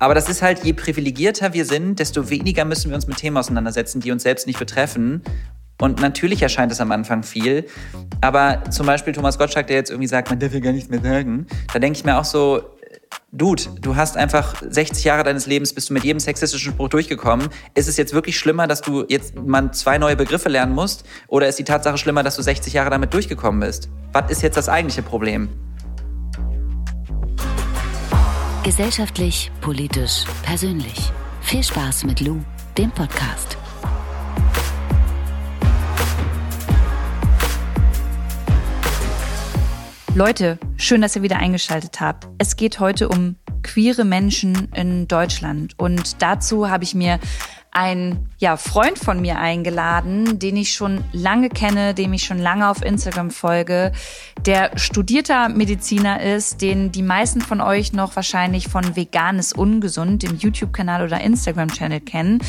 Aber das ist halt, je privilegierter wir sind, desto weniger müssen wir uns mit Themen auseinandersetzen, die uns selbst nicht betreffen. Und natürlich erscheint es am Anfang viel. Aber zum Beispiel Thomas Gottschalk, der jetzt irgendwie sagt, man darf ja gar nichts mehr sagen, da denke ich mir auch so, Dude, du hast einfach 60 Jahre deines Lebens, bist du mit jedem sexistischen Spruch durchgekommen. Ist es jetzt wirklich schlimmer, dass du jetzt mal zwei neue Begriffe lernen musst? Oder ist die Tatsache schlimmer, dass du 60 Jahre damit durchgekommen bist? Was ist jetzt das eigentliche Problem? Gesellschaftlich, politisch, persönlich. Viel Spaß mit Lou, dem Podcast. Leute, schön, dass ihr wieder eingeschaltet habt. Es geht heute um queere Menschen in Deutschland und dazu habe ich mir einen ja, Freund von mir eingeladen, den ich schon lange kenne, dem ich schon lange auf Instagram folge, der studierter Mediziner ist, den die meisten von euch noch wahrscheinlich von Veganes Ungesund, dem YouTube-Kanal oder Instagram-Channel kennen,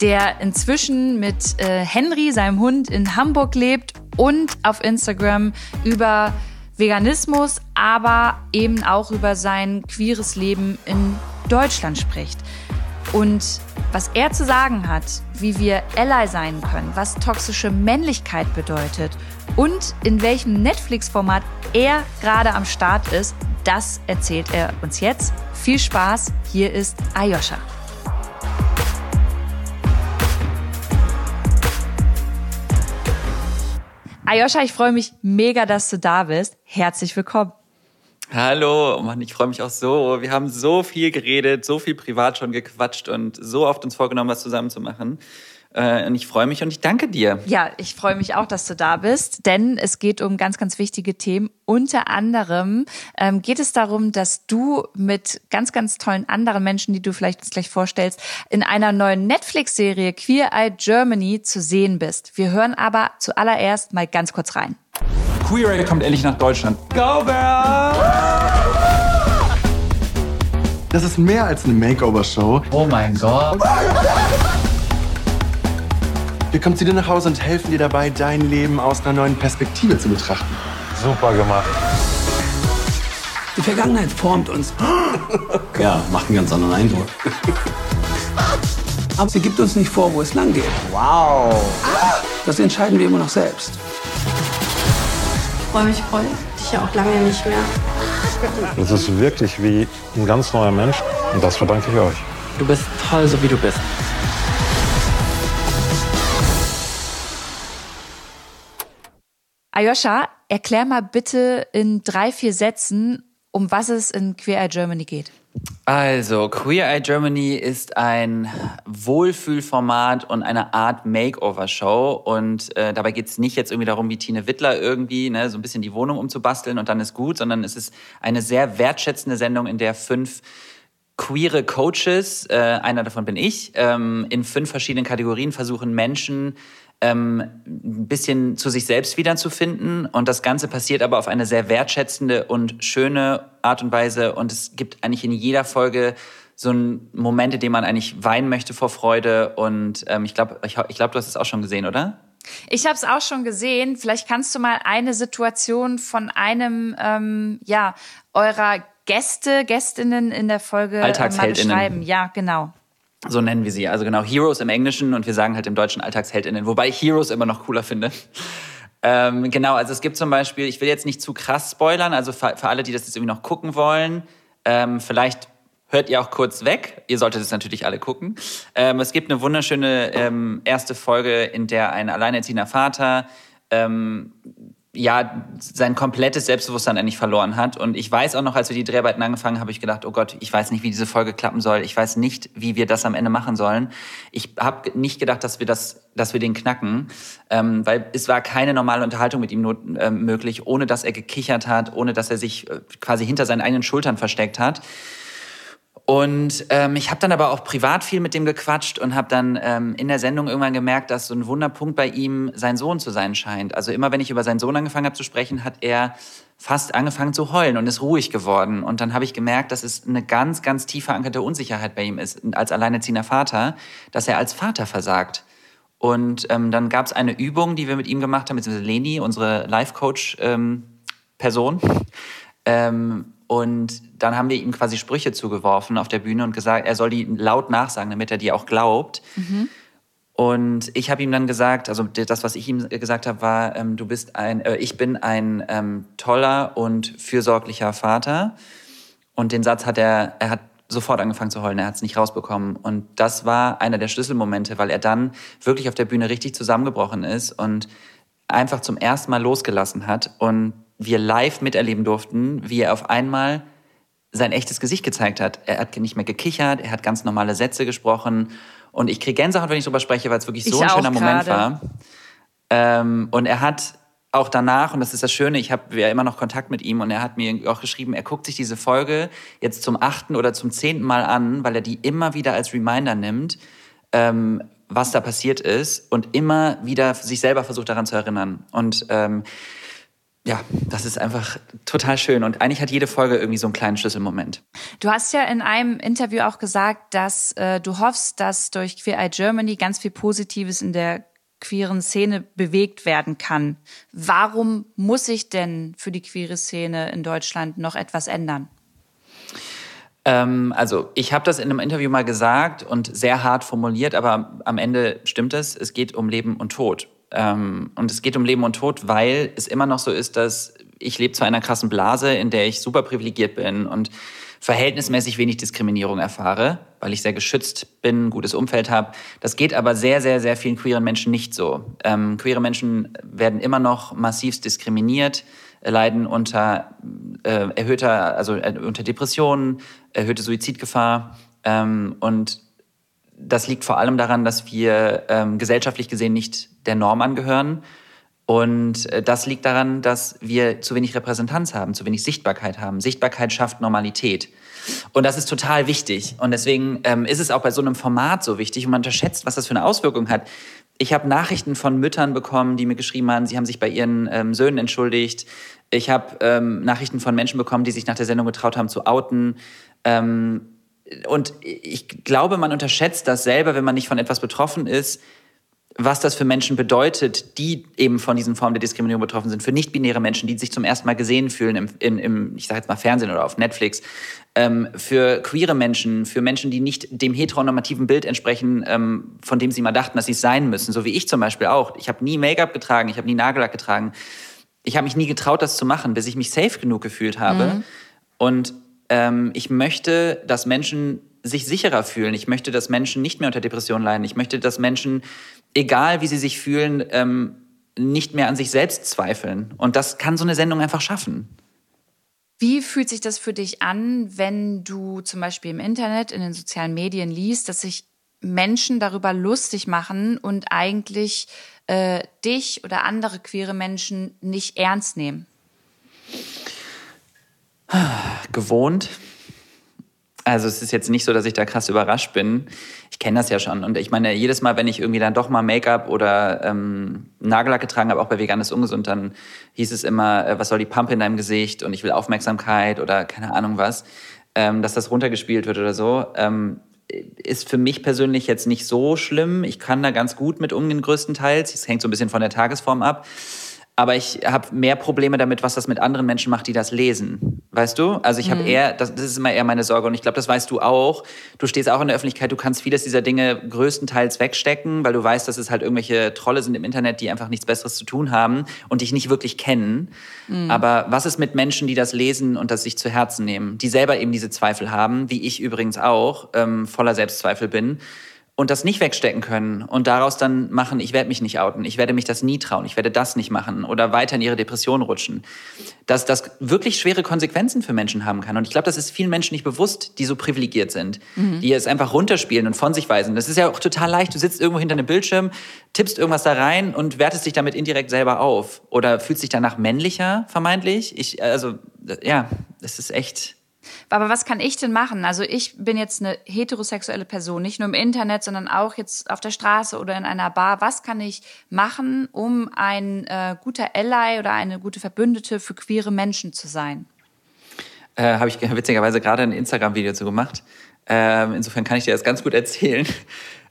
der inzwischen mit äh, Henry, seinem Hund, in Hamburg lebt und auf Instagram über Veganismus, aber eben auch über sein queeres Leben in Deutschland spricht. Und was er zu sagen hat, wie wir Ally sein können, was toxische Männlichkeit bedeutet und in welchem Netflix-Format er gerade am Start ist, das erzählt er uns jetzt. Viel Spaß, hier ist Ayosha. Ayosha, ich freue mich mega, dass du da bist. Herzlich willkommen. Hallo, Mann, ich freue mich auch so. Wir haben so viel geredet, so viel privat schon gequatscht und so oft uns vorgenommen, was zusammen zu machen. Äh, und ich freue mich und ich danke dir. Ja, ich freue mich auch, dass du da bist, denn es geht um ganz, ganz wichtige Themen. Unter anderem ähm, geht es darum, dass du mit ganz, ganz tollen anderen Menschen, die du vielleicht uns gleich vorstellst, in einer neuen Netflix-Serie Queer Eye Germany zu sehen bist. Wir hören aber zuallererst mal ganz kurz rein. Queer Eye kommt endlich nach Deutschland. Go, girl! Das ist mehr als eine Makeover-Show. Oh mein Gott. Wir kommen zu dir nach Hause und helfen dir dabei, dein Leben aus einer neuen Perspektive zu betrachten. Super gemacht. Die Vergangenheit formt uns. Ja, macht einen ganz anderen Eindruck. Aber sie gibt uns nicht vor, wo es lang geht. Wow. Das entscheiden wir immer noch selbst. Ich freue mich voll. Ich ja auch lange nicht mehr. Das ist wirklich wie ein ganz neuer Mensch und das verdanke ich euch. Du bist toll, so wie du bist. Ayosha, erklär mal bitte in drei, vier Sätzen, um was es in Queer Eye Germany geht. Also, Queer Eye Germany ist ein Wohlfühlformat und eine Art Makeover-Show. Und äh, dabei geht es nicht jetzt irgendwie darum, wie Tine Wittler irgendwie ne, so ein bisschen die Wohnung umzubasteln und dann ist gut, sondern es ist eine sehr wertschätzende Sendung, in der fünf queere Coaches, äh, einer davon bin ich, ähm, in fünf verschiedenen Kategorien versuchen Menschen ähm, ein bisschen zu sich selbst wiederzufinden. Und das Ganze passiert aber auf eine sehr wertschätzende und schöne Art und Weise. Und es gibt eigentlich in jeder Folge so einen Moment, in dem man eigentlich weinen möchte vor Freude. Und ähm, ich glaube, ich, ich glaub, du hast es auch schon gesehen, oder? Ich habe es auch schon gesehen. Vielleicht kannst du mal eine Situation von einem, ähm, ja, eurer Gäste, Gästinnen in der Folge äh, mal beschreiben. Ja, genau. So nennen wir sie. Also genau, Heroes im Englischen und wir sagen halt im Deutschen Alltagsheldinnen, wobei ich Heroes immer noch cooler finde. Ähm, genau, also es gibt zum Beispiel, ich will jetzt nicht zu krass spoilern, also für, für alle, die das jetzt irgendwie noch gucken wollen, ähm, vielleicht hört ihr auch kurz weg. Ihr solltet es natürlich alle gucken. Ähm, es gibt eine wunderschöne ähm, erste Folge, in der ein alleinerziehender Vater ähm, ja, sein komplettes Selbstbewusstsein eigentlich verloren hat. Und ich weiß auch noch, als wir die Dreharbeiten angefangen haben, habe ich gedacht, oh Gott, ich weiß nicht, wie diese Folge klappen soll. Ich weiß nicht, wie wir das am Ende machen sollen. Ich habe nicht gedacht, dass wir das, dass wir den knacken, ähm, weil es war keine normale Unterhaltung mit ihm not, äh, möglich, ohne dass er gekichert hat, ohne dass er sich äh, quasi hinter seinen eigenen Schultern versteckt hat. Und ähm, ich habe dann aber auch privat viel mit dem gequatscht und habe dann ähm, in der Sendung irgendwann gemerkt, dass so ein Wunderpunkt bei ihm sein Sohn zu sein scheint. Also immer wenn ich über seinen Sohn angefangen habe zu sprechen, hat er fast angefangen zu heulen und ist ruhig geworden. Und dann habe ich gemerkt, dass es eine ganz, ganz tief verankerte Unsicherheit bei ihm ist, als alleinerziehender Vater, dass er als Vater versagt. Und ähm, dann gab es eine Übung, die wir mit ihm gemacht haben, beziehungsweise Leni, unsere Life-Coach-Person. Ähm, und dann haben wir ihm quasi Sprüche zugeworfen auf der Bühne und gesagt, er soll die laut nachsagen, damit er die auch glaubt. Mhm. Und ich habe ihm dann gesagt, also das, was ich ihm gesagt habe, war, ähm, du bist ein, äh, ich bin ein ähm, toller und fürsorglicher Vater. Und den Satz hat er, er hat sofort angefangen zu heulen, er hat es nicht rausbekommen. Und das war einer der Schlüsselmomente, weil er dann wirklich auf der Bühne richtig zusammengebrochen ist und einfach zum ersten Mal losgelassen hat und wir live miterleben durften, wie er auf einmal sein echtes Gesicht gezeigt hat. Er hat nicht mehr gekichert, er hat ganz normale Sätze gesprochen und ich kriege Gänsehaut, wenn ich darüber spreche, weil es wirklich so Ich ein schöner Moment war. Ähm, und er hat auch danach, und das ist das Schöne, ich habe ja immer noch Kontakt mit ihm und er hat mir auch geschrieben, er guckt sich diese Folge jetzt zum achten oder zum zehnten Mal an, weil er die immer wieder als Reminder nimmt, ähm, was da passiert ist und immer wieder sich selber versucht daran zu erinnern. Und ähm, ja, das ist einfach total schön. Und eigentlich hat jede Folge irgendwie so einen kleinen Schlüsselmoment. Du hast ja in einem Interview auch gesagt, dass äh, du hoffst, dass durch Queer Eye Germany ganz viel Positives in der queeren Szene bewegt werden kann. Warum muss sich denn für die queere Szene in Deutschland noch etwas ändern? Ähm, also ich habe das in einem Interview mal gesagt und sehr hart formuliert, aber am Ende stimmt es. Es geht um Leben und Tod. Ähm, und es geht um Leben und Tod, weil es immer noch so ist, dass ich lebe in einer krassen Blase, in der ich super privilegiert bin und verhältnismäßig wenig Diskriminierung erfahre, weil ich sehr geschützt bin, ein gutes Umfeld habe. Das geht aber sehr, sehr, sehr vielen queeren Menschen nicht so. Ähm, queere Menschen werden immer noch massivst diskriminiert, äh, leiden unter äh, erhöhter, also äh, unter Depressionen, erhöhte Suizidgefahr ähm, und das liegt vor allem daran, dass wir ähm, gesellschaftlich gesehen nicht der Norm angehören. Und äh, das liegt daran, dass wir zu wenig Repräsentanz haben, zu wenig Sichtbarkeit haben. Sichtbarkeit schafft Normalität. Und das ist total wichtig. Und deswegen ähm, ist es auch bei so einem Format so wichtig und man unterschätzt, was das für eine Auswirkung hat. Ich habe Nachrichten von Müttern bekommen, die mir geschrieben haben, sie haben sich bei ihren ähm, Söhnen entschuldigt. Ich habe ähm, Nachrichten von Menschen bekommen, die sich nach der Sendung getraut haben zu outen. Ähm, und ich glaube, man unterschätzt das selber, wenn man nicht von etwas betroffen ist, was das für Menschen bedeutet, die eben von diesen Formen der Diskriminierung betroffen sind, für nicht-binäre Menschen, die sich zum ersten Mal gesehen fühlen im, im, im ich sage jetzt mal Fernsehen oder auf Netflix, ähm, für queere Menschen, für Menschen, die nicht dem heteronormativen Bild entsprechen, ähm, von dem sie mal dachten, dass sie es sein müssen, so wie ich zum Beispiel auch. Ich habe nie Make-up getragen, ich habe nie Nagellack getragen. Ich habe mich nie getraut, das zu machen, bis ich mich safe genug gefühlt habe. Mhm. Und ähm, ich möchte, dass Menschen sich sicherer fühlen. Ich möchte, dass Menschen nicht mehr unter Depressionen leiden. Ich möchte, dass Menschen, egal wie sie sich fühlen, ähm, nicht mehr an sich selbst zweifeln. Und das kann so eine Sendung einfach schaffen. Wie fühlt sich das für dich an, wenn du zum Beispiel im Internet, in den sozialen Medien liest, dass sich Menschen darüber lustig machen und eigentlich äh, dich oder andere queere Menschen nicht ernst nehmen? Gewohnt. Also es ist jetzt nicht so, dass ich da krass überrascht bin. Ich kenne das ja schon. Und ich meine, jedes Mal, wenn ich irgendwie dann doch mal Make-up oder ähm, Nagellack getragen habe, auch bei Vegan ist ungesund, dann hieß es immer, äh, was soll die Pampe in deinem Gesicht und ich will Aufmerksamkeit oder keine Ahnung was, ähm, dass das runtergespielt wird oder so. Ähm, ist für mich persönlich jetzt nicht so schlimm. Ich kann da ganz gut mit umgehen, größtenteils. Es hängt so ein bisschen von der Tagesform ab. Aber ich habe mehr Probleme damit, was das mit anderen Menschen macht, die das lesen. Weißt du? Also ich habe eher, das, das ist immer eher meine Sorge und ich glaube, das weißt du auch. Du stehst auch in der Öffentlichkeit, du kannst vieles dieser Dinge größtenteils wegstecken, weil du weißt, dass es halt irgendwelche Trolle sind im Internet, die einfach nichts Besseres zu tun haben und dich nicht wirklich kennen. Aber was ist mit Menschen, die das lesen und das sich zu Herzen nehmen, die selber eben diese Zweifel haben, wie ich übrigens auch, ähm, voller Selbstzweifel bin? Und das nicht wegstecken können und daraus dann machen, ich werde mich nicht outen, ich werde mich das nie trauen, ich werde das nicht machen oder weiter in ihre Depression rutschen, dass das wirklich schwere Konsequenzen für Menschen haben kann. Und ich glaube, das ist vielen Menschen nicht bewusst, die so privilegiert sind, die es einfach runterspielen und von sich weisen. Das ist ja auch total leicht. Du sitzt irgendwo hinter einem Bildschirm, tippst irgendwas da rein und wertest dich damit indirekt selber auf oder fühlst dich danach männlicher, vermeintlich. Ich, also, ja, das ist echt. Aber was kann ich denn machen? Also ich bin jetzt eine heterosexuelle Person, nicht nur im Internet, sondern auch jetzt auf der Straße oder in einer Bar. Was kann ich machen, um ein äh, guter Ally oder eine gute Verbündete für queere Menschen zu sein? Äh, Habe ich witzigerweise gerade ein Instagram-Video zu gemacht. Ähm, insofern kann ich dir das ganz gut erzählen.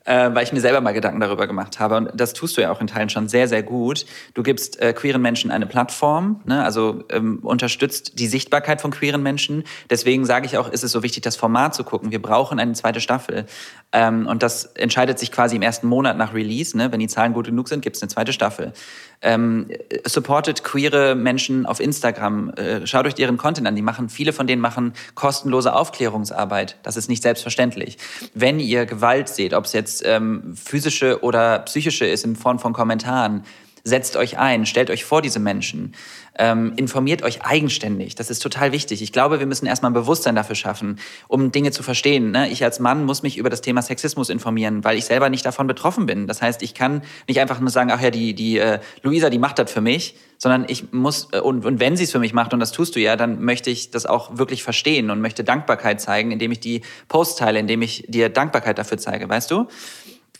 Äh, weil ich mir selber mal Gedanken darüber gemacht habe. Und das tust du ja auch in Teilen schon sehr, sehr gut. Du gibst äh, queeren Menschen eine Plattform, ne? also ähm, unterstützt die Sichtbarkeit von queeren Menschen. Deswegen sage ich auch, ist es so wichtig, das Format zu gucken. Wir brauchen eine zweite Staffel. Ähm, und das entscheidet sich quasi im ersten Monat nach Release. Ne? Wenn die Zahlen gut genug sind, gibt es eine zweite Staffel. Ähm, supportet queere Menschen auf Instagram. Äh, schaut euch deren Content an. Die machen, viele von denen machen kostenlose Aufklärungsarbeit. Das ist nicht selbstverständlich. Wenn ihr Gewalt seht, ob es jetzt ähm, physische oder psychische ist in Form von Kommentaren, setzt euch ein, stellt euch vor diese Menschen, ähm, informiert euch eigenständig. Das ist total wichtig. Ich glaube, wir müssen erstmal ein Bewusstsein dafür schaffen, um Dinge zu verstehen. Ne? Ich als Mann muss mich über das Thema Sexismus informieren, weil ich selber nicht davon betroffen bin. Das heißt, ich kann nicht einfach nur sagen, ach ja, die, die äh, Luisa, die macht das für mich, sondern ich muss, äh, und, und wenn sie es für mich macht, und das tust du ja, dann möchte ich das auch wirklich verstehen und möchte Dankbarkeit zeigen, indem ich die Posts teile, indem ich dir Dankbarkeit dafür zeige, weißt du?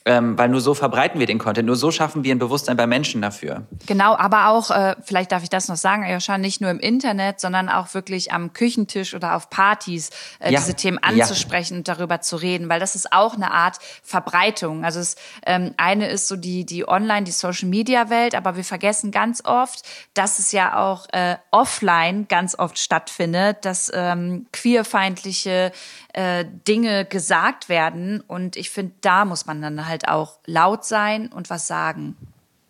Ähm, weil nur so verbreiten wir den Content, nur so schaffen wir ein Bewusstsein bei Menschen dafür. Genau, aber auch, äh, vielleicht darf ich das noch sagen, Ayosha, nicht nur im Internet, sondern auch wirklich am Küchentisch oder auf Partys äh, ja. diese Themen anzusprechen ja. und darüber zu reden, weil das ist auch eine Art Verbreitung. Also es, ähm, eine ist so die, die Online, die Social-Media-Welt, aber wir vergessen ganz oft, dass es ja auch äh, offline ganz oft stattfindet, dass ähm, queerfeindliche äh, Dinge gesagt werden. Und ich finde, da muss man dann halt auch laut sein und was sagen.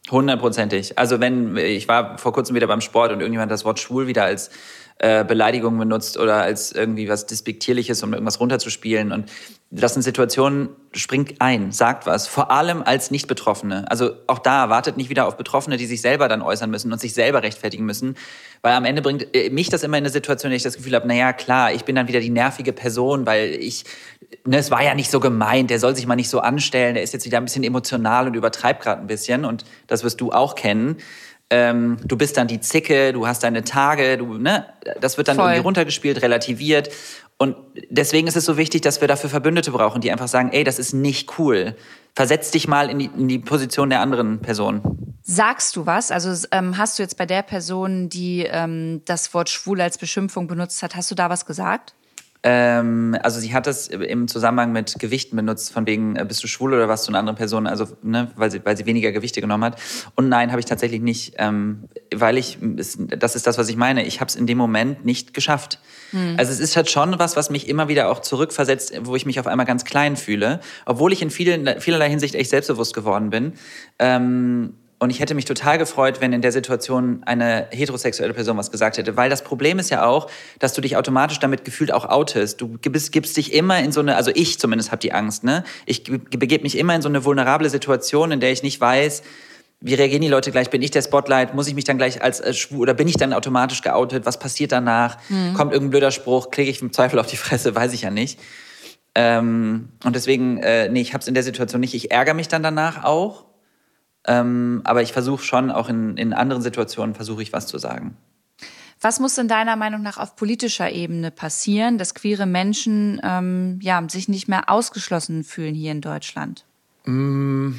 Hundertprozentig. Also wenn, ich war vor kurzem wieder beim Sport und irgendjemand das Wort schwul wieder als äh, Beleidigung benutzt oder als irgendwie was Despektierliches, um irgendwas runterzuspielen. Und das sind Situationen, springt ein, sagt was, vor allem als Nicht-Betroffene. Also auch da wartet nicht wieder auf Betroffene, die sich selber dann äußern müssen und sich selber rechtfertigen müssen. Weil am Ende bringt äh, mich das immer in eine Situation, in der ich das Gefühl habe, naja, klar, ich bin dann wieder die nervige Person, weil ich, ne, es war ja nicht so gemeint, der soll sich mal nicht so anstellen, der ist jetzt wieder ein bisschen emotional und übertreibt gerade ein bisschen. Und das wirst du auch kennen ähm, du bist dann die Zicke, du hast deine Tage, du, ne, das wird dann Voll. irgendwie runtergespielt, relativiert. Und deswegen ist es so wichtig, dass wir dafür Verbündete brauchen, die einfach sagen, ey, das ist nicht cool. Versetz dich mal in die, in die Position der anderen Person. Sagst du was? Also ähm, hast du jetzt bei der Person, die ähm, das Wort schwul als Beschimpfung benutzt hat, hast du da was gesagt? Ähm, also sie hat das im Zusammenhang mit Gewichten benutzt, von wegen, äh, bist du schwul oder was zu einer anderen Person, also ne, weil, sie, weil sie weniger Gewichte genommen hat. Und nein, habe ich tatsächlich nicht, ähm, weil ich, das ist das, was ich meine, ich habe es in dem Moment nicht geschafft. Hm. Also es ist halt schon was, was mich immer wieder auch zurückversetzt, wo ich mich auf einmal ganz klein fühle, obwohl ich in vielen, vielerlei Hinsicht echt selbstbewusst geworden bin. Ähm, und ich hätte mich total gefreut, wenn in der Situation eine heterosexuelle Person was gesagt hätte. Weil das Problem ist ja auch, dass du dich automatisch damit gefühlt auch outest. Du gibst, gibst dich immer in so eine, also ich zumindest habe die Angst, ne? Ich begebe mich immer in so eine vulnerable Situation, in der ich nicht weiß, wie reagieren die Leute gleich? Bin ich der Spotlight? Muss ich mich dann gleich als, als schwul oder bin ich dann automatisch geoutet? Was passiert danach? Mhm. Kommt irgendein blöder Spruch? Klicke ich im Zweifel auf die Fresse? Weiß ich ja nicht. Ähm, und deswegen, äh, nee, ich habe es in der Situation nicht. Ich ärgere mich dann danach auch. Ähm, aber ich versuche schon, auch in, in anderen Situationen, versuche ich was zu sagen. Was muss in deiner Meinung nach auf politischer Ebene passieren, dass queere Menschen ähm, ja, sich nicht mehr ausgeschlossen fühlen hier in Deutschland? Mm,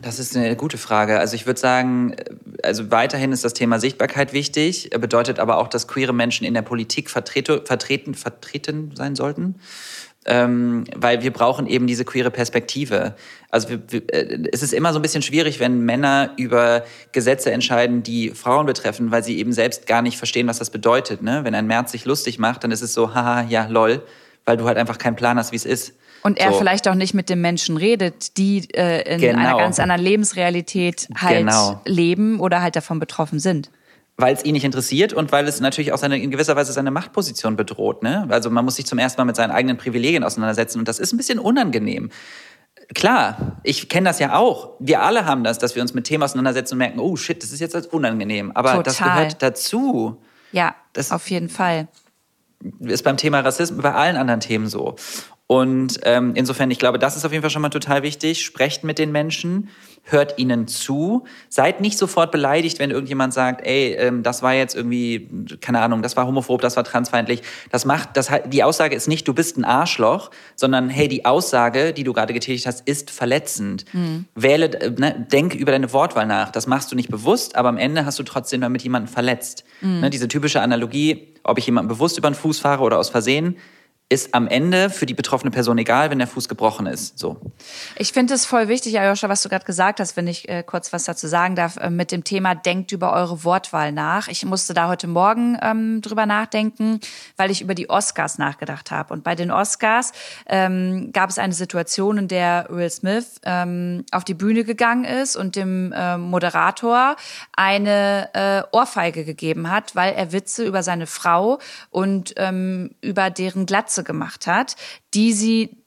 das ist eine gute Frage. Also ich würde sagen, also weiterhin ist das Thema Sichtbarkeit wichtig, bedeutet aber auch, dass queere Menschen in der Politik vertreten, vertreten sein sollten ähm, weil wir brauchen eben diese queere Perspektive. Also wir, wir, äh, es ist immer so ein bisschen schwierig, wenn Männer über Gesetze entscheiden, die Frauen betreffen, weil sie eben selbst gar nicht verstehen, was das bedeutet. Ne? Wenn ein März sich lustig macht, dann ist es so, haha, ja, lol, weil du halt einfach keinen Plan hast, wie es ist. Und er so. vielleicht auch nicht mit den Menschen redet, die äh, in genau. einer ganz anderen Lebensrealität halt genau. leben oder halt davon betroffen sind weil es ihn nicht interessiert und weil es natürlich auch seine, in gewisser Weise seine Machtposition bedroht. Ne? Also man muss sich zum ersten Mal mit seinen eigenen Privilegien auseinandersetzen und das ist ein bisschen unangenehm. Klar, ich kenne das ja auch. Wir alle haben das, dass wir uns mit Themen auseinandersetzen und merken, oh shit, das ist jetzt unangenehm. Aber Total. das gehört dazu. Ja, das auf jeden Fall. Ist beim Thema Rassismus, bei allen anderen Themen so. Und ähm, insofern, ich glaube, das ist auf jeden Fall schon mal total wichtig. Sprecht mit den Menschen, hört ihnen zu. Seid nicht sofort beleidigt, wenn irgendjemand sagt, ey, ähm, das war jetzt irgendwie, keine Ahnung, das war homophob, das war transfeindlich. Das macht, das, die Aussage ist nicht, du bist ein Arschloch, sondern hey, die Aussage, die du gerade getätigt hast, ist verletzend. Mhm. Wähle, äh, ne, denk über deine Wortwahl nach. Das machst du nicht bewusst, aber am Ende hast du trotzdem damit jemanden verletzt. Mhm. Ne, diese typische Analogie, ob ich jemanden bewusst über den Fuß fahre oder aus Versehen, ist am Ende für die betroffene Person egal, wenn der Fuß gebrochen ist. So. Ich finde es voll wichtig, Ayosha, was du gerade gesagt hast, wenn ich äh, kurz was dazu sagen darf, äh, mit dem Thema denkt über eure Wortwahl nach. Ich musste da heute Morgen ähm, drüber nachdenken, weil ich über die Oscars nachgedacht habe. Und bei den Oscars ähm, gab es eine Situation, in der Will Smith ähm, auf die Bühne gegangen ist und dem äh, Moderator eine äh, Ohrfeige gegeben hat, weil er Witze über seine Frau und ähm, über deren Glatze gemacht hat, die sie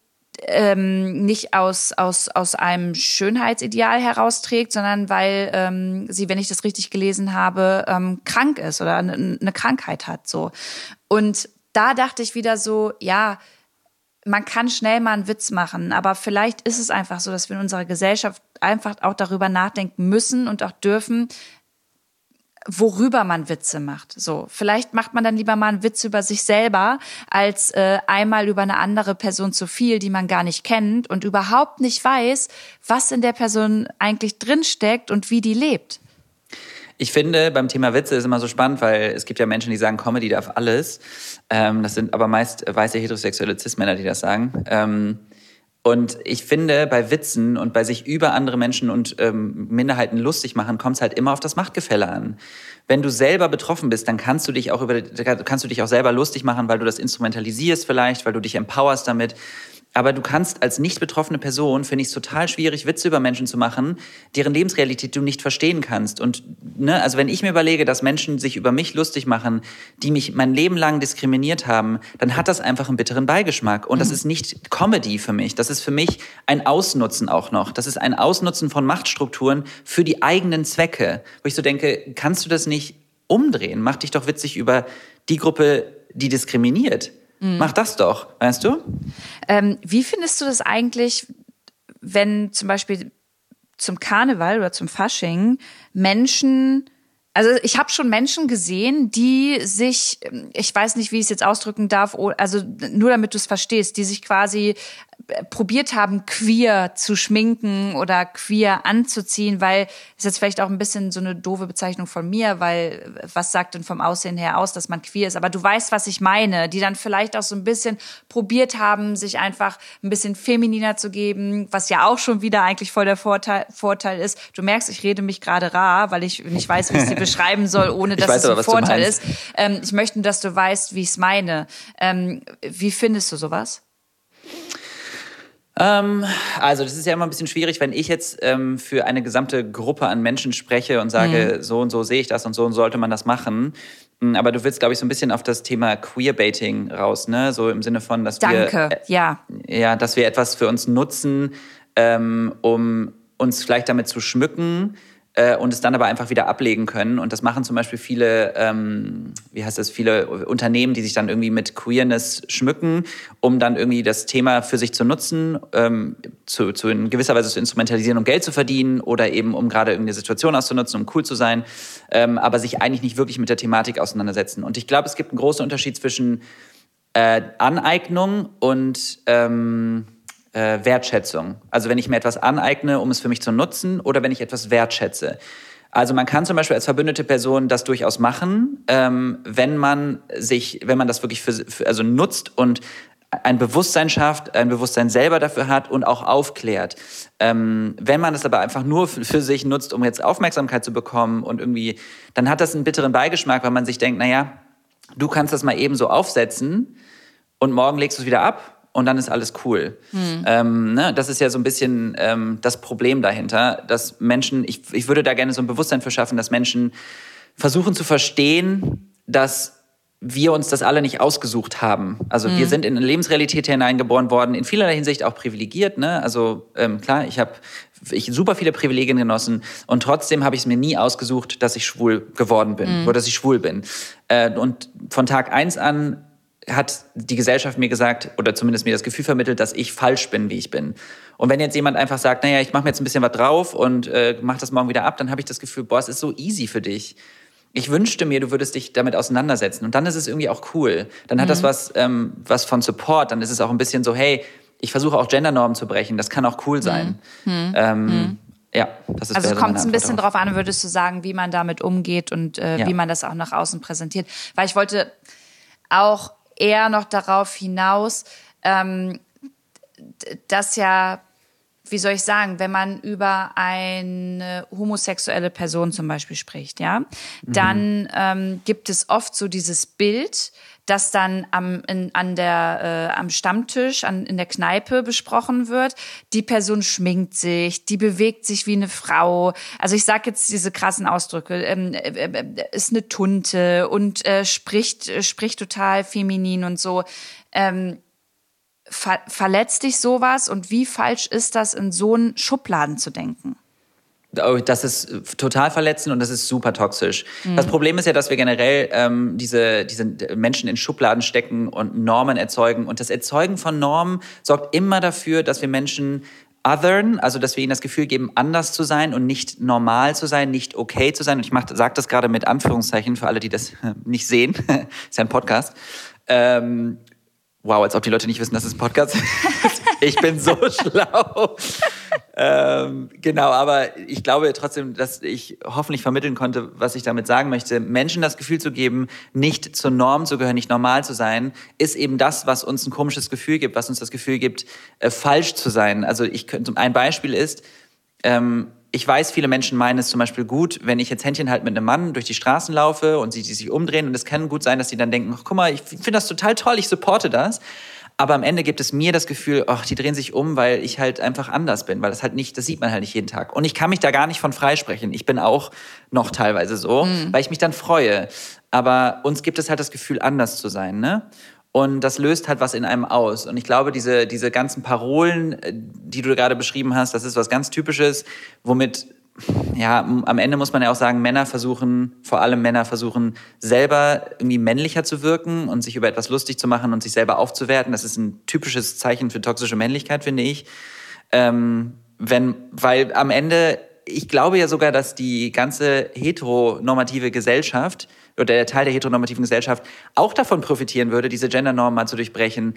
ähm, nicht aus, aus, aus einem Schönheitsideal herausträgt, sondern weil ähm, sie, wenn ich das richtig gelesen habe, ähm, krank ist oder eine, eine Krankheit hat. So. Und da dachte ich wieder so, ja, man kann schnell mal einen Witz machen, aber vielleicht ist es einfach so, dass wir in unserer Gesellschaft einfach auch darüber nachdenken müssen und auch dürfen, worüber man Witze macht. So, vielleicht macht man dann lieber mal einen Witz über sich selber als äh, einmal über eine andere Person zu viel, die man gar nicht kennt und überhaupt nicht weiß, was in der Person eigentlich drinsteckt und wie die lebt. Ich finde, beim Thema Witze ist immer so spannend, weil es gibt ja Menschen, die sagen, Comedy darf alles. Ähm, das sind aber meist weiße heterosexuelle Cis-Männer, die das sagen. Ähm, und ich finde, bei Witzen und bei sich über andere Menschen und ähm, Minderheiten lustig machen, kommt es halt immer auf das Machtgefälle an. Wenn du selber betroffen bist, dann kannst du dich auch über, kannst du dich auch selber lustig machen, weil du das instrumentalisierst vielleicht, weil du dich empowerst damit. Aber du kannst als nicht betroffene Person, finde ich es total schwierig, Witze über Menschen zu machen, deren Lebensrealität du nicht verstehen kannst. Und ne, also wenn ich mir überlege, dass Menschen sich über mich lustig machen, die mich mein Leben lang diskriminiert haben, dann hat das einfach einen bitteren Beigeschmack. Und das mhm. ist nicht Comedy für mich. Das ist für mich ein Ausnutzen auch noch. Das ist ein Ausnutzen von Machtstrukturen für die eigenen Zwecke. Wo ich so denke, kannst du das nicht umdrehen? Mach dich doch witzig über die Gruppe, die diskriminiert. Mhm. Mach das doch, weißt du? Ähm, wie findest du das eigentlich, wenn zum Beispiel zum Karneval oder zum Fasching Menschen also ich habe schon Menschen gesehen, die sich, ich weiß nicht, wie ich es jetzt ausdrücken darf, also nur damit du es verstehst, die sich quasi probiert haben, queer zu schminken oder queer anzuziehen, weil ist jetzt vielleicht auch ein bisschen so eine doofe Bezeichnung von mir, weil was sagt denn vom Aussehen her aus, dass man queer ist? Aber du weißt, was ich meine, die dann vielleicht auch so ein bisschen probiert haben, sich einfach ein bisschen femininer zu geben, was ja auch schon wieder eigentlich voll der Vorteil, Vorteil ist. Du merkst, ich rede mich gerade rar, weil ich nicht weiß, wie ich sie beschreiben soll, ohne dass es ein Vorteil ist. Ähm, ich möchte, dass du weißt, wie ich es meine. Ähm, wie findest du sowas? Ähm, also das ist ja immer ein bisschen schwierig, wenn ich jetzt ähm, für eine gesamte Gruppe an Menschen spreche und sage, mhm. so und so sehe ich das und so und sollte man das machen. Hm, aber du willst, glaube ich, so ein bisschen auf das Thema Queerbaiting raus, ne? So im Sinne von, dass Danke. wir äh, ja. ja, dass wir etwas für uns nutzen, ähm, um uns vielleicht damit zu schmücken äh, und es dann aber einfach wieder ablegen können. Und das machen zum Beispiel viele, ähm, wie heißt das, viele Unternehmen, die sich dann irgendwie mit Queerness schmücken, um dann irgendwie das Thema für sich zu nutzen, ähm, zu, zu in gewisser Weise zu instrumentalisieren, um Geld zu verdienen oder eben um gerade irgendeine Situation auszunutzen, um cool zu sein, ähm, aber sich eigentlich nicht wirklich mit der Thematik auseinandersetzen. Und ich glaube, es gibt einen großen Unterschied zwischen äh, Aneignung und ähm, äh, Wertschätzung. Also wenn ich mir etwas aneigne, um es für mich zu nutzen oder wenn ich etwas wertschätze. Also man kann zum Beispiel als verbündete Person das durchaus machen, ähm, wenn man sich, wenn man das wirklich für, für, also nutzt und ein Bewusstsein schafft, ein Bewusstsein selber dafür hat und auch aufklärt. Ähm, wenn man es aber einfach nur für sich nutzt, um jetzt Aufmerksamkeit zu bekommen und irgendwie, dann hat das einen bitteren Beigeschmack, weil man sich denkt, naja, du kannst das mal eben so aufsetzen und morgen legst du es wieder ab und dann ist alles cool. Hm. Ähm, ne? Das ist ja so ein bisschen ähm, das Problem dahinter, dass Menschen, ich, ich würde da gerne so ein Bewusstsein für schaffen, dass Menschen versuchen zu verstehen, dass wir uns das alle nicht ausgesucht haben. Also mhm. wir sind in eine Lebensrealität hineingeboren worden, in vielerlei Hinsicht auch privilegiert. Ne? Also ähm, klar, ich habe ich super viele Privilegien genossen und trotzdem habe ich es mir nie ausgesucht, dass ich schwul geworden bin mhm. oder dass ich schwul bin. Äh, und von Tag eins an hat die Gesellschaft mir gesagt oder zumindest mir das Gefühl vermittelt, dass ich falsch bin, wie ich bin. Und wenn jetzt jemand einfach sagt, naja, ich mache mir jetzt ein bisschen was drauf und äh, mach das morgen wieder ab, dann habe ich das Gefühl, boah, es ist so easy für dich. Ich wünschte mir, du würdest dich damit auseinandersetzen. Und dann ist es irgendwie auch cool. Dann hat mhm. das was, ähm, was von Support. Dann ist es auch ein bisschen so, hey, ich versuche auch Gendernormen zu brechen. Das kann auch cool sein. Mhm. Ähm, mhm. Ja, das ist Also kommt es ein bisschen drauf an, würdest du sagen, wie man damit umgeht und äh, ja. wie man das auch nach außen präsentiert. Weil ich wollte auch eher noch darauf hinaus, ähm, dass ja, wie soll ich sagen, wenn man über eine homosexuelle Person zum Beispiel spricht, ja, mhm. dann ähm, gibt es oft so dieses Bild, das dann am, in, an der, äh, am Stammtisch, an, in der Kneipe besprochen wird. Die Person schminkt sich, die bewegt sich wie eine Frau. Also ich sage jetzt diese krassen Ausdrücke, ähm, äh, äh, ist eine Tunte und äh, spricht, äh, spricht total feminin und so. Ähm, ver verletzt dich sowas und wie falsch ist das, in so einen Schubladen zu denken? Oh, das ist total verletzend und das ist super toxisch. Mhm. Das Problem ist ja, dass wir generell ähm, diese, diese Menschen in Schubladen stecken und Normen erzeugen. Und das Erzeugen von Normen sorgt immer dafür, dass wir Menschen othern, also dass wir ihnen das Gefühl geben, anders zu sein und nicht normal zu sein, nicht okay zu sein. Und ich sage das gerade mit Anführungszeichen für alle, die das nicht sehen. ist ja ein Podcast. Ähm, wow, als ob die Leute nicht wissen, dass es ein Podcast ist. ich bin so schlau ähm, genau, aber ich glaube trotzdem, dass ich hoffentlich vermitteln konnte, was ich damit sagen möchte. Menschen das Gefühl zu geben, nicht zur Norm zu gehören, nicht normal zu sein, ist eben das, was uns ein komisches Gefühl gibt, was uns das Gefühl gibt, äh, falsch zu sein. Also ich könnte, ein Beispiel ist, ähm, ich weiß, viele Menschen meinen es zum Beispiel gut, wenn ich jetzt Händchen halt mit einem Mann durch die Straßen laufe und sie die sich umdrehen und es kann gut sein, dass sie dann denken, ach, guck mal, ich finde das total toll, ich supporte das. Aber am Ende gibt es mir das Gefühl, ach, die drehen sich um, weil ich halt einfach anders bin, weil das halt nicht, das sieht man halt nicht jeden Tag. Und ich kann mich da gar nicht von freisprechen. Ich bin auch noch teilweise so, mhm. weil ich mich dann freue. Aber uns gibt es halt das Gefühl, anders zu sein, ne? Und das löst halt was in einem aus. Und ich glaube, diese, diese ganzen Parolen, äh, die du gerade beschrieben hast, das ist was ganz Typisches, womit ja, am Ende muss man ja auch sagen, Männer versuchen, vor allem Männer versuchen, selber irgendwie männlicher zu wirken und sich über etwas lustig zu machen und sich selber aufzuwerten. Das ist ein typisches Zeichen für toxische Männlichkeit, finde ich. Ähm, wenn, weil am Ende, ich glaube ja sogar, dass die ganze heteronormative Gesellschaft oder der Teil der heteronormativen Gesellschaft auch davon profitieren würde, diese Gendernorm mal zu durchbrechen,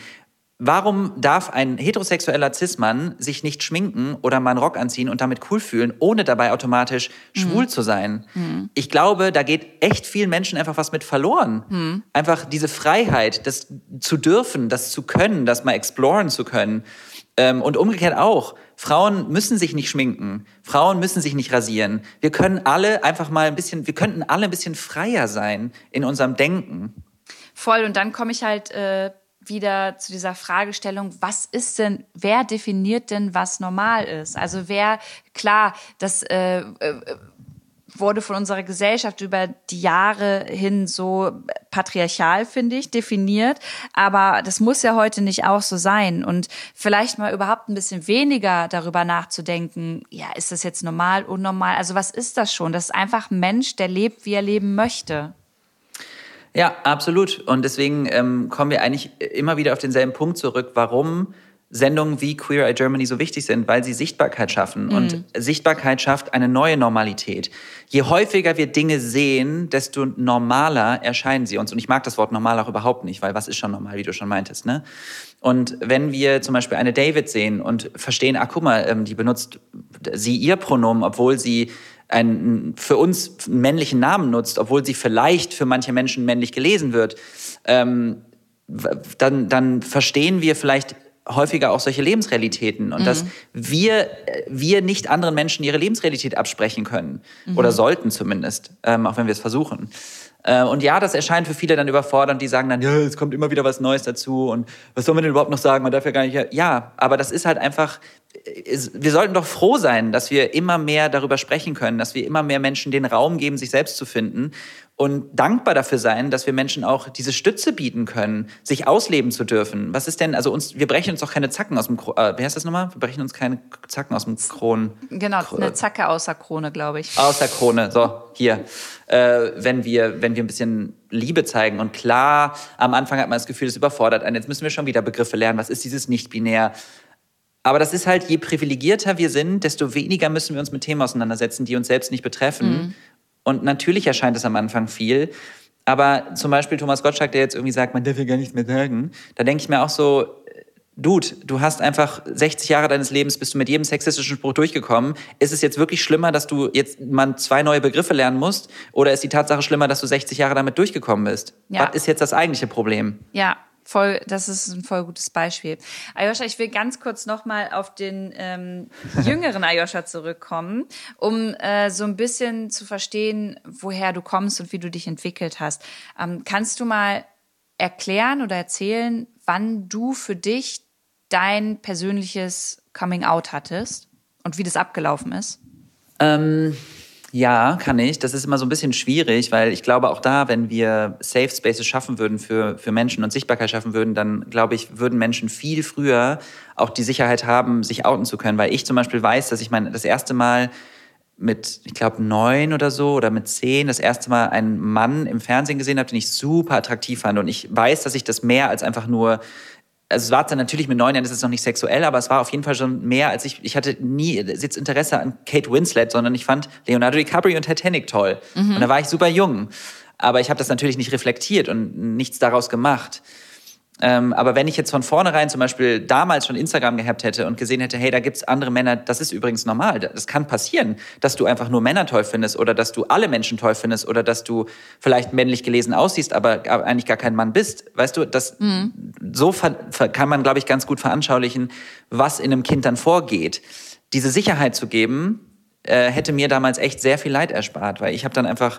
Warum darf ein heterosexueller Cis-Mann sich nicht schminken oder mal einen Rock anziehen und damit cool fühlen, ohne dabei automatisch mhm. schwul zu sein? Mhm. Ich glaube, da geht echt vielen Menschen einfach was mit verloren. Mhm. Einfach diese Freiheit, das zu dürfen, das zu können, das mal exploren zu können. Ähm, und umgekehrt auch. Frauen müssen sich nicht schminken. Frauen müssen sich nicht rasieren. Wir können alle einfach mal ein bisschen, wir könnten alle ein bisschen freier sein in unserem Denken. Voll. Und dann komme ich halt äh, wieder zu dieser Fragestellung, was ist denn, wer definiert denn, was normal ist? Also wer, klar, das äh, äh, wurde von unserer Gesellschaft über die Jahre hin so patriarchal, finde ich, definiert. Aber das muss ja heute nicht auch so sein. Und vielleicht mal überhaupt ein bisschen weniger darüber nachzudenken, ja, ist das jetzt normal, unnormal? Also was ist das schon? Das ist einfach ein Mensch, der lebt, wie er leben möchte. Ja, absolut. Und deswegen ähm, kommen wir eigentlich immer wieder auf denselben Punkt zurück, warum Sendungen wie Queer Eye Germany so wichtig sind, weil sie Sichtbarkeit schaffen. Mhm. Und Sichtbarkeit schafft eine neue Normalität. Je häufiger wir Dinge sehen, desto normaler erscheinen sie uns. Und ich mag das Wort normal auch überhaupt nicht, weil was ist schon normal, wie du schon meintest. Ne? Und wenn wir zum Beispiel eine David sehen und verstehen, ah, guck mal, ähm, die benutzt sie ihr Pronomen, obwohl sie einen für uns männlichen Namen nutzt, obwohl sie vielleicht für manche Menschen männlich gelesen wird, ähm, dann, dann verstehen wir vielleicht häufiger auch solche Lebensrealitäten und mhm. dass wir, wir nicht anderen Menschen ihre Lebensrealität absprechen können mhm. oder sollten zumindest, ähm, auch wenn wir es versuchen. Äh, und ja, das erscheint für viele dann überfordernd, die sagen dann, ja, es kommt immer wieder was Neues dazu und was soll man denn überhaupt noch sagen? Man darf ja gar nicht. Ja, aber das ist halt einfach, wir sollten doch froh sein, dass wir immer mehr darüber sprechen können, dass wir immer mehr Menschen den Raum geben, sich selbst zu finden und dankbar dafür sein, dass wir Menschen auch diese Stütze bieten können, sich ausleben zu dürfen. Was ist denn, also uns, wir brechen uns doch keine Zacken aus dem, äh, wie heißt das nochmal? Wir brechen uns keine Zacken aus dem Kron. Genau, eine Zacke außer Krone, glaube ich. Außer Krone, so, hier. Äh, wenn wir, wenn wir ein bisschen Liebe zeigen und klar, am Anfang hat man das Gefühl, es überfordert einen, jetzt müssen wir schon wieder Begriffe lernen, was ist dieses nicht-binär? Aber das ist halt, je privilegierter wir sind, desto weniger müssen wir uns mit Themen auseinandersetzen, die uns selbst nicht betreffen. Mhm. Und natürlich erscheint es am Anfang viel. Aber zum Beispiel Thomas Gottschalk, der jetzt irgendwie sagt, man darf ja gar nichts mehr sagen, da denke ich mir auch so, Dude, du hast einfach 60 Jahre deines Lebens, bist du mit jedem sexistischen Spruch durchgekommen. Ist es jetzt wirklich schlimmer, dass du jetzt mal zwei neue Begriffe lernen musst? Oder ist die Tatsache schlimmer, dass du 60 Jahre damit durchgekommen bist? Ja. Was ist jetzt das eigentliche Problem? Ja, voll, das ist ein voll gutes Beispiel. Ayosha, ich will ganz kurz nochmal auf den ähm, jüngeren Ayosha zurückkommen, um äh, so ein bisschen zu verstehen, woher du kommst und wie du dich entwickelt hast. Ähm, kannst du mal erklären oder erzählen, wann du für dich dein persönliches Coming Out hattest und wie das abgelaufen ist? Ähm, ja, kann ich. Das ist immer so ein bisschen schwierig, weil ich glaube, auch da, wenn wir Safe Spaces schaffen würden für, für Menschen und Sichtbarkeit schaffen würden, dann glaube ich, würden Menschen viel früher auch die Sicherheit haben, sich outen zu können. Weil ich zum Beispiel weiß, dass ich mein, das erste Mal mit, ich glaube, neun oder so oder mit zehn das erste Mal einen Mann im Fernsehen gesehen habe, den ich super attraktiv fand. Und ich weiß, dass ich das mehr als einfach nur also es war dann natürlich mit neun Jahren, das ist noch nicht sexuell, aber es war auf jeden Fall schon mehr als ich, ich hatte nie jetzt Interesse an Kate Winslet, sondern ich fand Leonardo DiCaprio und Titanic toll. Mhm. Und da war ich super jung. Aber ich habe das natürlich nicht reflektiert und nichts daraus gemacht. Ähm, aber wenn ich jetzt von vornherein zum Beispiel damals schon Instagram gehabt hätte und gesehen hätte, hey, da gibt's andere Männer, das ist übrigens normal. Das kann passieren, dass du einfach nur Männer toll findest oder dass du alle Menschen toll findest oder dass du vielleicht männlich gelesen aussiehst, aber eigentlich gar kein Mann bist. Weißt du, das, mhm. so kann man, glaube ich, ganz gut veranschaulichen, was in einem Kind dann vorgeht. Diese Sicherheit zu geben, äh, hätte mir damals echt sehr viel Leid erspart, weil ich habe dann einfach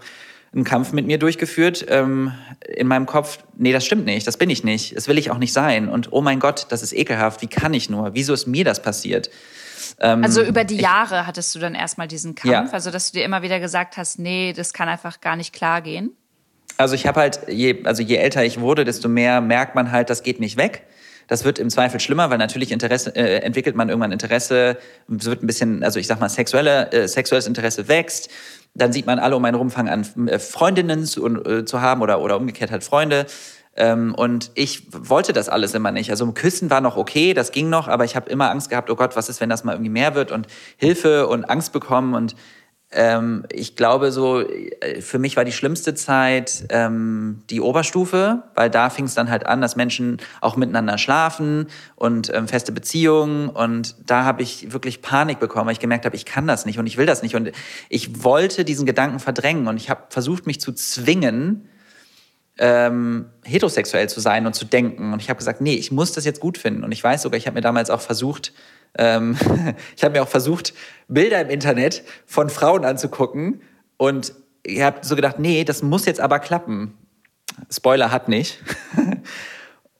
einen Kampf mit mir durchgeführt ähm, in meinem Kopf, nee, das stimmt nicht, das bin ich nicht, das will ich auch nicht sein und oh mein Gott, das ist ekelhaft, wie kann ich nur, wieso ist mir das passiert? Ähm, also über die Jahre ich, hattest du dann erstmal diesen Kampf, ja. also dass du dir immer wieder gesagt hast, nee, das kann einfach gar nicht klar gehen? Also ich habe halt, je, also je älter ich wurde, desto mehr merkt man halt, das geht nicht weg. Das wird im Zweifel schlimmer, weil natürlich Interesse, äh, entwickelt man irgendwann Interesse, es wird ein bisschen, also ich sag mal, sexuelle, äh, sexuelles Interesse wächst dann sieht man alle um einen rum fangen an, äh, Freundinnen zu, äh, zu haben oder, oder umgekehrt halt Freunde. Ähm, und ich wollte das alles immer nicht. Also Küssen war noch okay, das ging noch, aber ich habe immer Angst gehabt, oh Gott, was ist, wenn das mal irgendwie mehr wird und Hilfe und Angst bekommen und ähm, ich glaube, so äh, für mich war die schlimmste Zeit ähm, die Oberstufe, weil da fing es dann halt an, dass Menschen auch miteinander schlafen und ähm, feste Beziehungen. Und da habe ich wirklich Panik bekommen, weil ich gemerkt habe, ich kann das nicht und ich will das nicht. Und ich wollte diesen Gedanken verdrängen und ich habe versucht, mich zu zwingen, ähm, heterosexuell zu sein und zu denken. Und ich habe gesagt, nee, ich muss das jetzt gut finden. Und ich weiß sogar, ich habe mir damals auch versucht, ähm, ich habe mir auch versucht, Bilder im Internet von Frauen anzugucken und ich habe so gedacht, nee, das muss jetzt aber klappen. Spoiler hat nicht.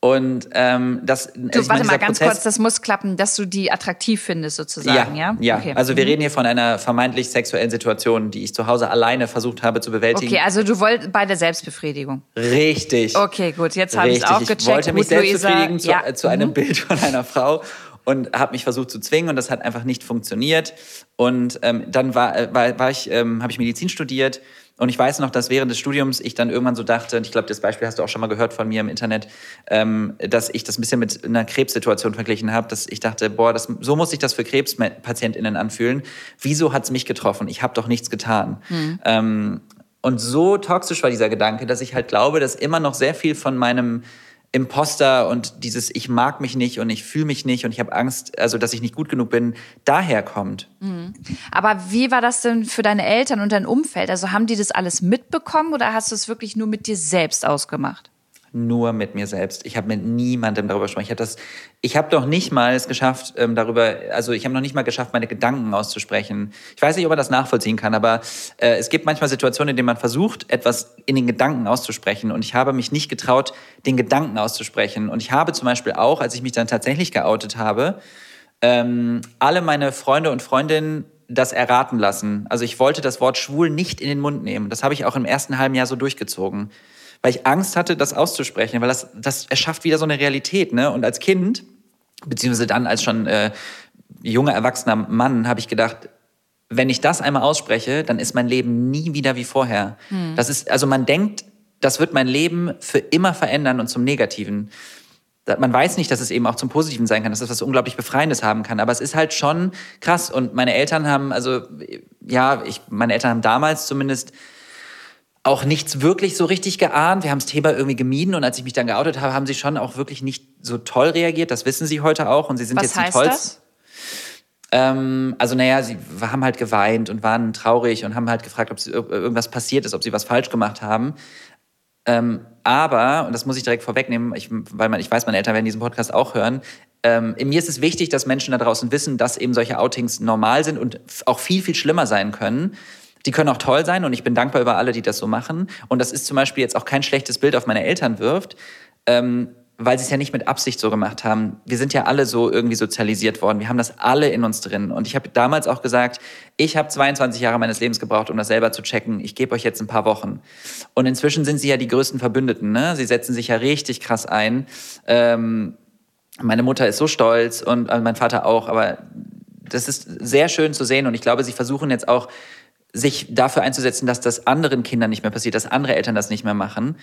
Und ähm, das. Du, also warte mal ganz Prozess, kurz, das muss klappen, dass du die attraktiv findest, sozusagen, ja? Ja, ja. Okay. also wir mhm. reden hier von einer vermeintlich sexuellen Situation, die ich zu Hause alleine versucht habe zu bewältigen. Okay, also du wolltest bei der Selbstbefriedigung. Richtig. Okay, gut, jetzt habe ich es auch gecheckt. Ich wollte mich selbst befriedigen zu, ja. zu einem mhm. Bild von einer Frau und habe mich versucht zu zwingen und das hat einfach nicht funktioniert. Und ähm, dann war, äh, war, war ich, ähm, habe ich Medizin studiert und ich weiß noch, dass während des Studiums ich dann irgendwann so dachte, und ich glaube, das Beispiel hast du auch schon mal gehört von mir im Internet, ähm, dass ich das ein bisschen mit einer Krebssituation verglichen habe, dass ich dachte, boah, das, so muss sich das für KrebspatientInnen anfühlen. Wieso hat es mich getroffen? Ich habe doch nichts getan. Mhm. Ähm, und so toxisch war dieser Gedanke, dass ich halt glaube, dass immer noch sehr viel von meinem Imposter und dieses ich mag mich nicht und ich fühle mich nicht und ich habe Angst, also dass ich nicht gut genug bin, daher kommt. Mhm. Aber wie war das denn für deine Eltern und dein Umfeld? Also haben die das alles mitbekommen oder hast du es wirklich nur mit dir selbst ausgemacht? Nur mit mir selbst. Ich habe mit niemandem darüber gesprochen. Ich habe das, ich habe doch nicht mal es geschafft, ähm, darüber, also ich habe noch nicht mal geschafft, meine Gedanken auszusprechen. Ich weiß nicht, ob man das nachvollziehen kann, aber äh, es gibt manchmal Situationen, in denen man versucht, etwas in den Gedanken auszusprechen. Und ich habe mich nicht getraut, den Gedanken auszusprechen. Und ich habe zum Beispiel auch, als ich mich dann tatsächlich geoutet habe, ähm, alle meine Freunde und Freundinnen das erraten lassen. Also ich wollte das Wort schwul nicht in den Mund nehmen. Das habe ich auch im ersten halben Jahr so durchgezogen weil ich Angst hatte, das auszusprechen, weil das, das erschafft wieder so eine Realität. Ne? Und als Kind, beziehungsweise dann als schon äh, junger, erwachsener Mann, habe ich gedacht, wenn ich das einmal ausspreche, dann ist mein Leben nie wieder wie vorher. Hm. Das ist, also man denkt, das wird mein Leben für immer verändern und zum Negativen. Man weiß nicht, dass es eben auch zum Positiven sein kann, dass es was unglaublich Befreiendes haben kann. Aber es ist halt schon krass. Und meine Eltern haben, also, ja, ich, meine Eltern haben damals zumindest auch nichts wirklich so richtig geahnt. Wir haben das Thema irgendwie gemieden und als ich mich dann geoutet habe, haben sie schon auch wirklich nicht so toll reagiert. Das wissen sie heute auch und sie sind Was jetzt heißt die tollsten. Ähm, also naja, sie haben halt geweint und waren traurig und haben halt gefragt, ob irgendwas passiert ist, ob sie was falsch gemacht haben. Ähm, aber, und das muss ich direkt vorwegnehmen, ich, weil man, ich weiß, meine Eltern werden diesen Podcast auch hören, ähm, mir ist es wichtig, dass Menschen da draußen wissen, dass eben solche Outings normal sind und auch viel, viel schlimmer sein können. Die können auch toll sein und ich bin dankbar über alle, die das so machen. Und das ist zum Beispiel jetzt auch kein schlechtes Bild auf meine Eltern wirft, ähm, weil sie es ja nicht mit Absicht so gemacht haben. Wir sind ja alle so irgendwie sozialisiert worden. Wir haben das alle in uns drin. Und ich habe damals auch gesagt, ich habe 22 Jahre meines Lebens gebraucht, um das selber zu checken. Ich gebe euch jetzt ein paar Wochen. Und inzwischen sind sie ja die größten Verbündeten. Ne? Sie setzen sich ja richtig krass ein. Ähm, meine Mutter ist so stolz und äh, mein Vater auch. Aber das ist sehr schön zu sehen. Und ich glaube, sie versuchen jetzt auch, sich dafür einzusetzen, dass das anderen Kindern nicht mehr passiert, dass andere Eltern das nicht mehr machen.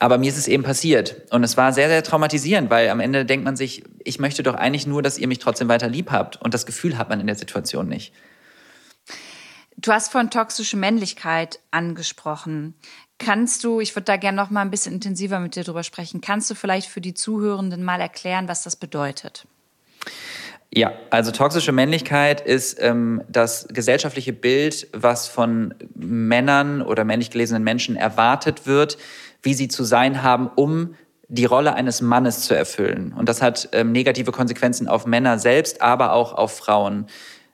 Aber mir ist es eben passiert. Und es war sehr, sehr traumatisierend, weil am Ende denkt man sich, ich möchte doch eigentlich nur, dass ihr mich trotzdem weiter lieb habt. Und das Gefühl hat man in der Situation nicht. Du hast von toxische Männlichkeit angesprochen. Kannst du, ich würde da gerne noch mal ein bisschen intensiver mit dir drüber sprechen, kannst du vielleicht für die Zuhörenden mal erklären, was das bedeutet? Ja, also toxische Männlichkeit ist ähm, das gesellschaftliche Bild, was von Männern oder männlich gelesenen Menschen erwartet wird, wie sie zu sein haben, um die Rolle eines Mannes zu erfüllen. Und das hat ähm, negative Konsequenzen auf Männer selbst, aber auch auf Frauen.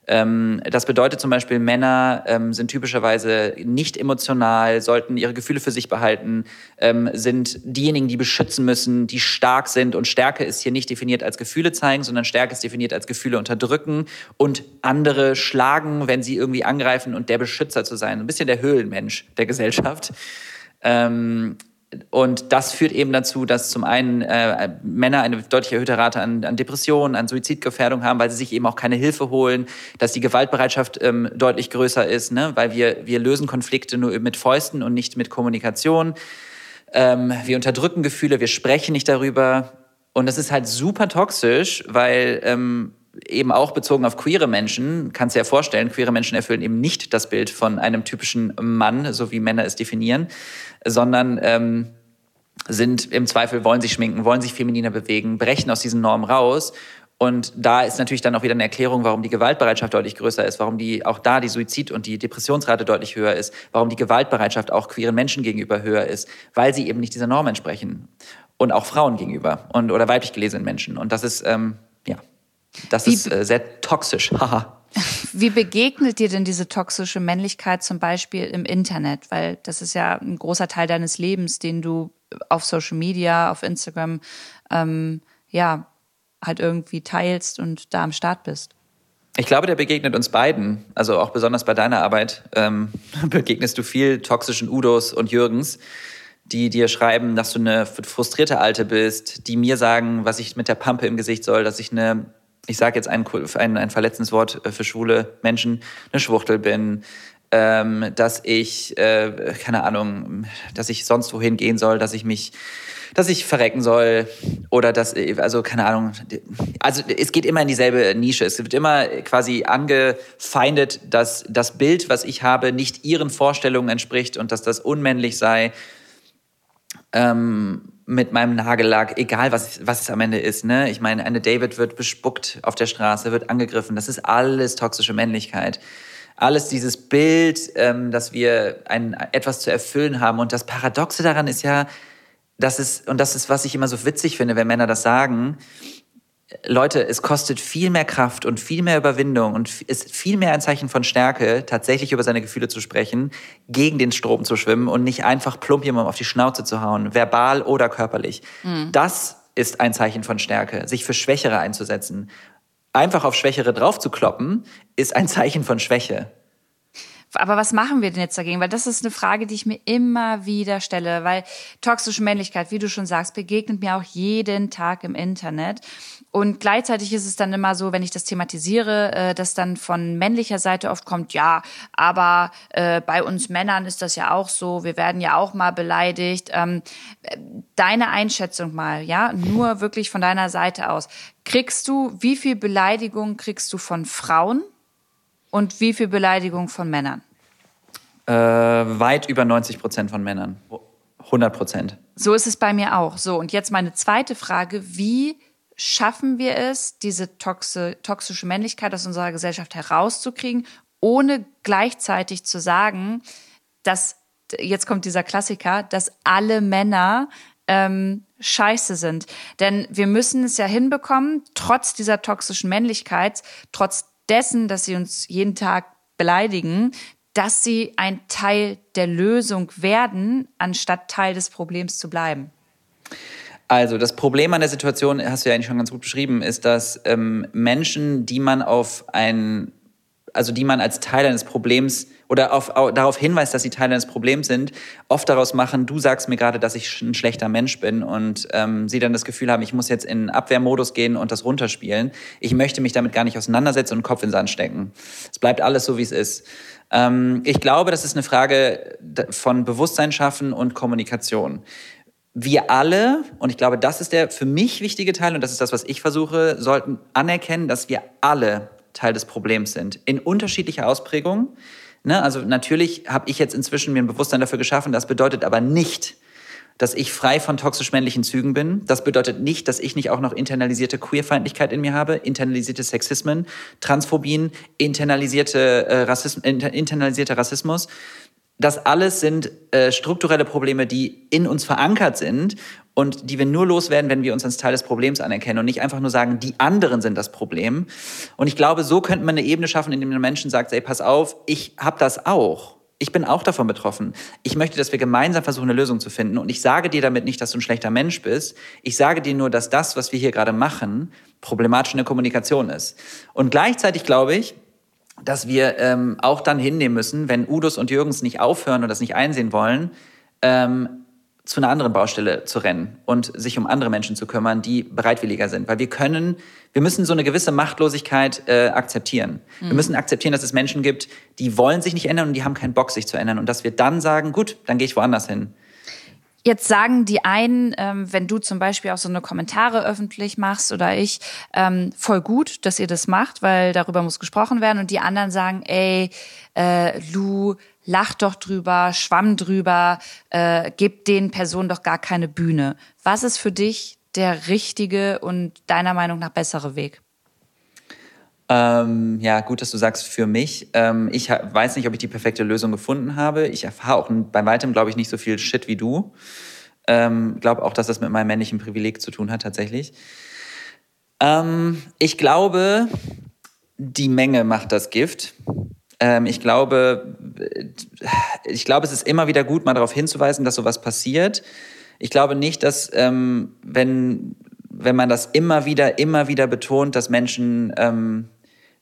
Ähm, das bedeutet zum Beispiel, Männer ähm, sind typischerweise nicht emotional, sollten ihre Gefühle für sich behalten, ähm, sind diejenigen, die beschützen müssen, die stark sind. Und Stärke ist hier nicht definiert als Gefühle zeigen, sondern Stärke ist definiert als Gefühle unterdrücken und andere schlagen, wenn sie irgendwie angreifen und der Beschützer zu sein. Ein bisschen der Höhlenmensch der Gesellschaft. Ähm, und das führt eben dazu, dass zum einen äh, Männer eine deutlich erhöhte Rate an, an, Depressionen, an Suizidgefährdung haben, weil sie sich eben auch keine Hilfe holen, dass die Gewaltbereitschaft ähm, deutlich größer ist, ne? weil wir, wir lösen Konflikte nur mit Fäusten und nicht mit Kommunikation. Ähm, wir unterdrücken Gefühle, wir sprechen nicht darüber. Und das ist halt super toxisch, weil ähm, eben auch bezogen auf queere Menschen, kannst du dir ja vorstellen, queere Menschen erfüllen eben nicht das Bild von einem typischen Mann, so wie Männer es definieren, sondern ähm, sind im Zweifel, wollen sich schminken, wollen sich femininer bewegen, brechen aus diesen Normen raus. Und da ist natürlich dann auch wieder eine Erklärung, warum die Gewaltbereitschaft deutlich größer ist, warum die auch da die Suizid- und die Depressionsrate deutlich höher ist, warum die Gewaltbereitschaft auch queeren Menschen gegenüber höher ist, weil sie eben nicht dieser Norm entsprechen. Und auch Frauen gegenüber und oder weiblich gelesenen Menschen. Und das ist, ähm, das Wie ist äh, sehr toxisch. Haha. Wie begegnet dir denn diese toxische Männlichkeit zum Beispiel im Internet? Weil das ist ja ein großer Teil deines Lebens, den du auf Social Media, auf Instagram, ähm, ja, halt irgendwie teilst und da am Start bist. Ich glaube, der begegnet uns beiden. Also auch besonders bei deiner Arbeit ähm, begegnest du viel toxischen Udos und Jürgens, die dir schreiben, dass du eine frustrierte Alte bist, die mir sagen, was ich mit der Pampe im Gesicht soll, dass ich eine ich sage jetzt ein, ein, ein verletzendes Wort äh, für schwule Menschen, eine Schwuchtel bin, ähm, dass ich, äh, keine Ahnung, dass ich sonst wohin gehen soll, dass ich mich, dass ich verrecken soll oder dass, also keine Ahnung, also es geht immer in dieselbe Nische. Es wird immer quasi angefeindet, dass das Bild, was ich habe, nicht ihren Vorstellungen entspricht und dass das unmännlich sei. Ähm, mit meinem Nagellack, egal was, was es am Ende ist. Ne? Ich meine, eine David wird bespuckt auf der Straße, wird angegriffen. Das ist alles toxische Männlichkeit. Alles dieses Bild, ähm, dass wir ein, etwas zu erfüllen haben. Und das Paradoxe daran ist ja, dass es, und das ist, was ich immer so witzig finde, wenn Männer das sagen, Leute, es kostet viel mehr Kraft und viel mehr Überwindung und ist viel mehr ein Zeichen von Stärke, tatsächlich über seine Gefühle zu sprechen, gegen den Strom zu schwimmen und nicht einfach plump jemandem auf die Schnauze zu hauen, verbal oder körperlich. Mhm. Das ist ein Zeichen von Stärke, sich für Schwächere einzusetzen. Einfach auf Schwächere draufzukloppen, ist ein Zeichen von Schwäche. Aber was machen wir denn jetzt dagegen? Weil das ist eine Frage, die ich mir immer wieder stelle, weil toxische Männlichkeit, wie du schon sagst, begegnet mir auch jeden Tag im Internet. Und gleichzeitig ist es dann immer so, wenn ich das thematisiere, äh, dass dann von männlicher Seite oft kommt, ja, aber äh, bei uns Männern ist das ja auch so, wir werden ja auch mal beleidigt. Ähm, deine Einschätzung mal, ja, nur wirklich von deiner Seite aus. Kriegst du, wie viel Beleidigung kriegst du von Frauen und wie viel Beleidigung von Männern? Äh, weit über 90 Prozent von Männern. 100 Prozent. So ist es bei mir auch. So, und jetzt meine zweite Frage. Wie schaffen wir es, diese toxi toxische Männlichkeit aus unserer Gesellschaft herauszukriegen, ohne gleichzeitig zu sagen, dass jetzt kommt dieser Klassiker, dass alle Männer ähm, scheiße sind. Denn wir müssen es ja hinbekommen, trotz dieser toxischen Männlichkeit, trotz dessen, dass sie uns jeden Tag beleidigen, dass sie ein Teil der Lösung werden, anstatt Teil des Problems zu bleiben. Also das Problem an der Situation, hast du ja eigentlich schon ganz gut beschrieben, ist, dass ähm, Menschen, die man auf ein, also die man als Teil eines Problems oder auf, auf, darauf hinweist, dass sie Teil eines Problems sind, oft daraus machen, du sagst mir gerade, dass ich ein schlechter Mensch bin und ähm, sie dann das Gefühl haben, ich muss jetzt in Abwehrmodus gehen und das runterspielen. Ich möchte mich damit gar nicht auseinandersetzen und Kopf in den Sand stecken. Es bleibt alles so, wie es ist. Ähm, ich glaube, das ist eine Frage von Bewusstsein schaffen und Kommunikation wir alle, und ich glaube, das ist der für mich wichtige Teil und das ist das, was ich versuche, sollten anerkennen, dass wir alle Teil des Problems sind. In unterschiedlicher Ausprägung. Ne? Also natürlich habe ich jetzt inzwischen mir ein Bewusstsein dafür geschaffen. Das bedeutet aber nicht, dass ich frei von toxisch männlichen Zügen bin. Das bedeutet nicht, dass ich nicht auch noch internalisierte Queerfeindlichkeit in mir habe, internalisierte Sexismen, Transphobien, internalisierte, äh, Rassism, inter, internalisierter Rassismus. Das alles sind äh, strukturelle Probleme, die in uns verankert sind und die wir nur loswerden, wenn wir uns als Teil des Problems anerkennen und nicht einfach nur sagen, die anderen sind das Problem. Und ich glaube, so könnte man eine Ebene schaffen, in der der Menschen sagt, ey, pass auf, ich habe das auch. Ich bin auch davon betroffen. Ich möchte, dass wir gemeinsam versuchen, eine Lösung zu finden. Und ich sage dir damit nicht, dass du ein schlechter Mensch bist. Ich sage dir nur, dass das, was wir hier gerade machen, problematisch in der Kommunikation ist. Und gleichzeitig glaube ich, dass wir ähm, auch dann hinnehmen müssen, wenn Udos und Jürgens nicht aufhören und das nicht einsehen wollen, ähm, zu einer anderen Baustelle zu rennen und sich um andere Menschen zu kümmern, die bereitwilliger sind. Weil wir können, wir müssen so eine gewisse Machtlosigkeit äh, akzeptieren. Mhm. Wir müssen akzeptieren, dass es Menschen gibt, die wollen sich nicht ändern und die haben keinen Bock, sich zu ändern. Und dass wir dann sagen, gut, dann gehe ich woanders hin. Jetzt sagen die einen, ähm, wenn du zum Beispiel auch so eine Kommentare öffentlich machst oder ich, ähm, voll gut, dass ihr das macht, weil darüber muss gesprochen werden. Und die anderen sagen, ey, äh, Lou, lach doch drüber, schwamm drüber, äh, gib den Personen doch gar keine Bühne. Was ist für dich der richtige und deiner Meinung nach bessere Weg? Ähm, ja, gut, dass du sagst für mich. Ähm, ich weiß nicht, ob ich die perfekte Lösung gefunden habe. Ich erfahre auch bei weitem, glaube ich, nicht so viel Shit wie du. Ähm, glaube auch, dass das mit meinem männlichen Privileg zu tun hat, tatsächlich. Ähm, ich glaube, die Menge macht das Gift. Ähm, ich glaube, ich glaube, es ist immer wieder gut, mal darauf hinzuweisen, dass sowas passiert. Ich glaube nicht, dass ähm, wenn wenn man das immer wieder, immer wieder betont, dass Menschen ähm,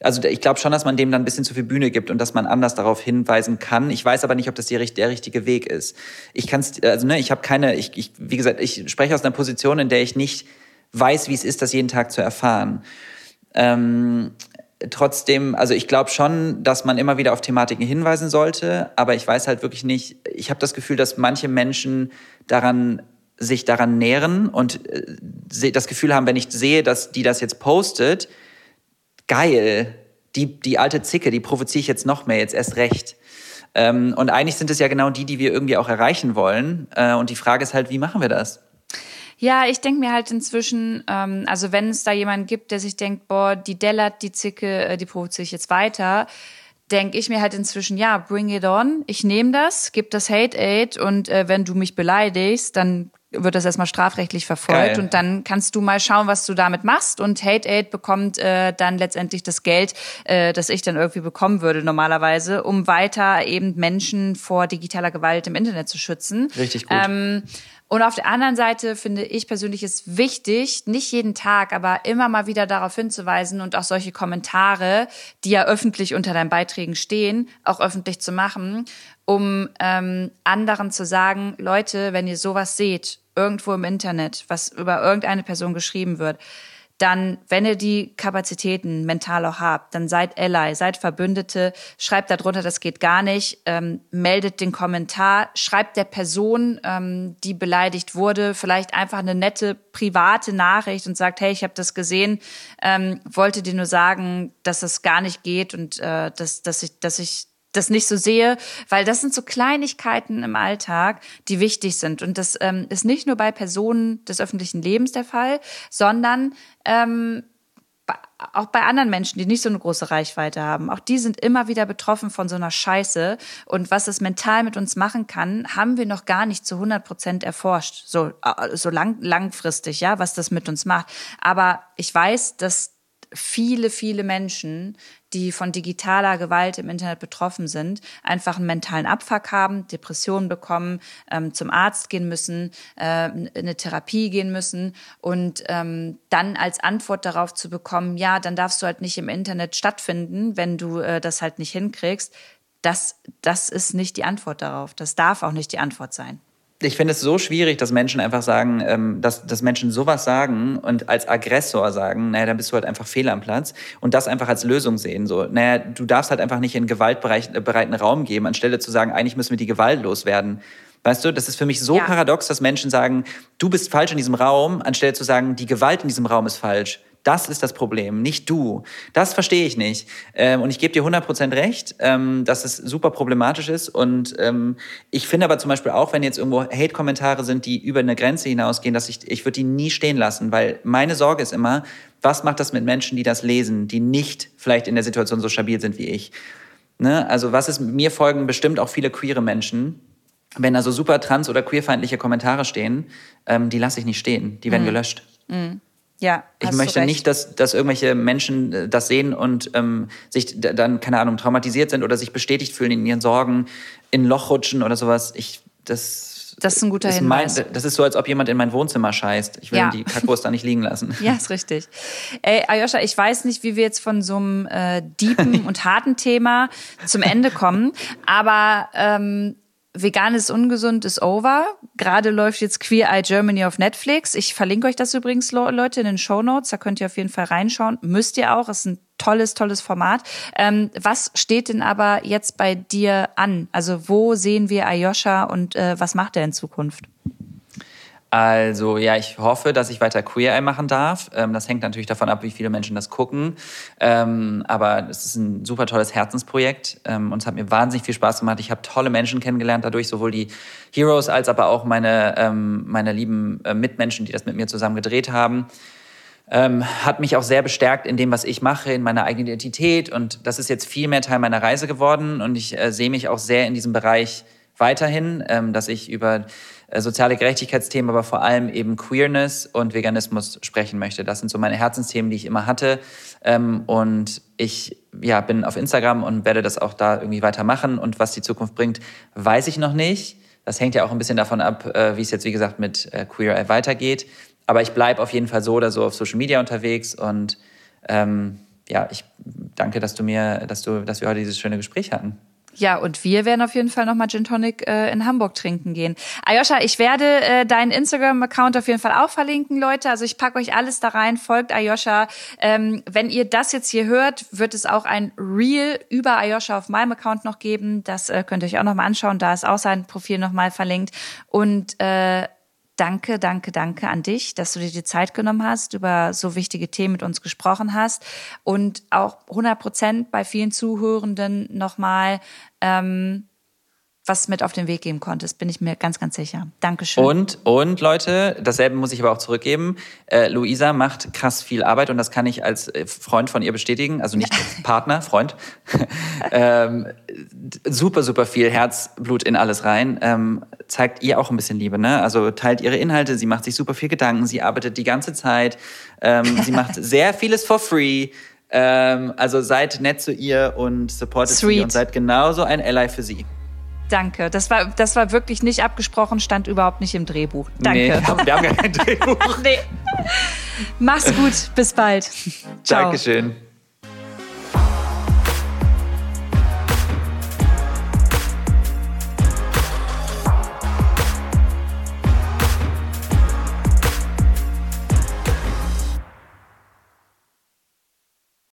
also ich glaube schon, dass man dem dann ein bisschen zu viel Bühne gibt und dass man anders darauf hinweisen kann. Ich weiß aber nicht, ob das der, der richtige Weg ist. Ich kann also ne, ich habe keine, ich, ich, wie gesagt, ich spreche aus einer Position, in der ich nicht weiß, wie es ist, das jeden Tag zu erfahren. Ähm, trotzdem, also ich glaube schon, dass man immer wieder auf Thematiken hinweisen sollte, aber ich weiß halt wirklich nicht, ich habe das Gefühl, dass manche Menschen daran sich daran nähren und äh, das Gefühl haben, wenn ich sehe, dass die das jetzt postet, geil, die, die alte Zicke, die provoziere ich jetzt noch mehr, jetzt erst recht. Ähm, und eigentlich sind es ja genau die, die wir irgendwie auch erreichen wollen. Äh, und die Frage ist halt, wie machen wir das? Ja, ich denke mir halt inzwischen, ähm, also wenn es da jemanden gibt, der sich denkt, boah, die dellert, die Zicke, äh, die provoziere ich jetzt weiter, denke ich mir halt inzwischen, ja, bring it on. Ich nehme das, gib das Hate Aid und äh, wenn du mich beleidigst, dann wird das erstmal strafrechtlich verfolgt Geil. und dann kannst du mal schauen, was du damit machst und Hate Aid bekommt äh, dann letztendlich das Geld, äh, das ich dann irgendwie bekommen würde normalerweise, um weiter eben Menschen vor digitaler Gewalt im Internet zu schützen. Richtig gut. Ähm, und auf der anderen Seite finde ich persönlich es wichtig, nicht jeden Tag, aber immer mal wieder darauf hinzuweisen und auch solche Kommentare, die ja öffentlich unter deinen Beiträgen stehen, auch öffentlich zu machen, um ähm, anderen zu sagen, Leute, wenn ihr sowas seht, irgendwo im Internet, was über irgendeine Person geschrieben wird, dann, wenn ihr die Kapazitäten mental auch habt, dann seid Ally, seid Verbündete, schreibt darunter, das geht gar nicht, ähm, meldet den Kommentar, schreibt der Person, ähm, die beleidigt wurde, vielleicht einfach eine nette private Nachricht und sagt, hey, ich habe das gesehen, ähm, wollte dir nur sagen, dass das gar nicht geht und äh, dass, dass ich, dass ich das nicht so sehe, weil das sind so Kleinigkeiten im Alltag, die wichtig sind. Und das ähm, ist nicht nur bei Personen des öffentlichen Lebens der Fall, sondern ähm, auch bei anderen Menschen, die nicht so eine große Reichweite haben, auch die sind immer wieder betroffen von so einer Scheiße. Und was es mental mit uns machen kann, haben wir noch gar nicht zu 100 Prozent erforscht. So, äh, so lang, langfristig, ja, was das mit uns macht. Aber ich weiß, dass viele, viele Menschen, die von digitaler Gewalt im Internet betroffen sind, einfach einen mentalen Abfuck haben, Depressionen bekommen, ähm, zum Arzt gehen müssen, äh, eine Therapie gehen müssen und ähm, dann als Antwort darauf zu bekommen, ja, dann darfst du halt nicht im Internet stattfinden, wenn du äh, das halt nicht hinkriegst. Das, das ist nicht die Antwort darauf. Das darf auch nicht die Antwort sein ich finde es so schwierig, dass Menschen einfach sagen, ähm, dass, dass Menschen sowas sagen und als Aggressor sagen, naja, dann bist du halt einfach fehl am Platz und das einfach als Lösung sehen. So, naja, du darfst halt einfach nicht in gewaltbereiten Raum geben, anstelle zu sagen, eigentlich müssen wir die Gewalt loswerden. Weißt du, das ist für mich so ja. paradox, dass Menschen sagen, du bist falsch in diesem Raum, anstelle zu sagen, die Gewalt in diesem Raum ist falsch. Das ist das Problem, nicht du. Das verstehe ich nicht. Ähm, und ich gebe dir 100% recht, ähm, dass es super problematisch ist. Und ähm, ich finde aber zum Beispiel auch, wenn jetzt irgendwo Hate-Kommentare sind, die über eine Grenze hinausgehen, dass ich, ich würde die nie stehen lassen, weil meine Sorge ist immer, was macht das mit Menschen, die das lesen, die nicht vielleicht in der Situation so stabil sind wie ich? Ne? Also was ist, mir folgen bestimmt auch viele queere Menschen, wenn da so super trans- oder queerfeindliche Kommentare stehen, ähm, die lasse ich nicht stehen, die werden mhm. gelöscht. Mhm. Ja, ich möchte nicht, dass, dass irgendwelche Menschen äh, das sehen und ähm, sich dann, keine Ahnung, traumatisiert sind oder sich bestätigt fühlen in ihren Sorgen, in ein Loch rutschen oder sowas. Ich, das, das ist ein guter ist Hinweis. Mein, das ist so, als ob jemand in mein Wohnzimmer scheißt. Ich will ja. die Kackwurst da nicht liegen lassen. Ja, ist richtig. Ey, Ayosha, ich weiß nicht, wie wir jetzt von so einem äh, deepen und harten Thema zum Ende kommen, aber ähm, Vegan ist ungesund ist over. Gerade läuft jetzt Queer Eye Germany auf Netflix. Ich verlinke euch das übrigens, Leute, in den Show Notes. Da könnt ihr auf jeden Fall reinschauen. Müsst ihr auch. Ist ein tolles, tolles Format. Ähm, was steht denn aber jetzt bei dir an? Also wo sehen wir Ayosha und äh, was macht er in Zukunft? Also ja, ich hoffe, dass ich weiter Queer Eye machen darf. Ähm, das hängt natürlich davon ab, wie viele Menschen das gucken. Ähm, aber es ist ein super tolles Herzensprojekt ähm, und es hat mir wahnsinnig viel Spaß gemacht. Ich habe tolle Menschen kennengelernt dadurch, sowohl die Heroes als aber auch meine, ähm, meine lieben äh, Mitmenschen, die das mit mir zusammen gedreht haben. Ähm, hat mich auch sehr bestärkt in dem, was ich mache, in meiner eigenen Identität. Und das ist jetzt viel mehr Teil meiner Reise geworden. Und ich äh, sehe mich auch sehr in diesem Bereich weiterhin, ähm, dass ich über soziale Gerechtigkeitsthemen, aber vor allem eben Queerness und Veganismus sprechen möchte. Das sind so meine Herzensthemen, die ich immer hatte. Ähm, und ich ja, bin auf Instagram und werde das auch da irgendwie weitermachen. Und was die Zukunft bringt, weiß ich noch nicht. Das hängt ja auch ein bisschen davon ab, äh, wie es jetzt, wie gesagt, mit äh, Queer Eye weitergeht. Aber ich bleibe auf jeden Fall so oder so auf Social Media unterwegs und ähm, ja, ich danke, dass du mir, dass du, dass wir heute dieses schöne Gespräch hatten. Ja, und wir werden auf jeden Fall nochmal Gin Tonic äh, in Hamburg trinken gehen. Ayosha, ich werde äh, deinen Instagram-Account auf jeden Fall auch verlinken, Leute. Also ich packe euch alles da rein. Folgt Ayosha. Ähm, wenn ihr das jetzt hier hört, wird es auch ein Reel über Ayosha auf meinem Account noch geben. Das äh, könnt ihr euch auch nochmal anschauen. Da ist auch sein Profil nochmal verlinkt. Und äh, Danke, danke, danke an dich, dass du dir die Zeit genommen hast, über so wichtige Themen mit uns gesprochen hast. Und auch 100 Prozent bei vielen Zuhörenden nochmal ähm, was mit auf den Weg geben konntest, bin ich mir ganz, ganz sicher. Dankeschön. Und, und Leute, dasselbe muss ich aber auch zurückgeben. Äh, Luisa macht krass viel Arbeit und das kann ich als äh, Freund von ihr bestätigen, also nicht als Partner, Freund. ähm, super, super viel Herzblut in alles rein. Ähm, zeigt ihr auch ein bisschen Liebe, ne? Also teilt ihre Inhalte, sie macht sich super viel Gedanken, sie arbeitet die ganze Zeit, ähm, sie macht sehr vieles for free. Ähm, also seid nett zu ihr und supportet Sweet. sie und seid genauso ein Ally für sie. Danke. Das war, das war wirklich nicht abgesprochen, stand überhaupt nicht im Drehbuch. Danke. Nee, wir haben, gar kein Drehbuch. nee. Mach's gut. Bis bald. Ciao. Dankeschön.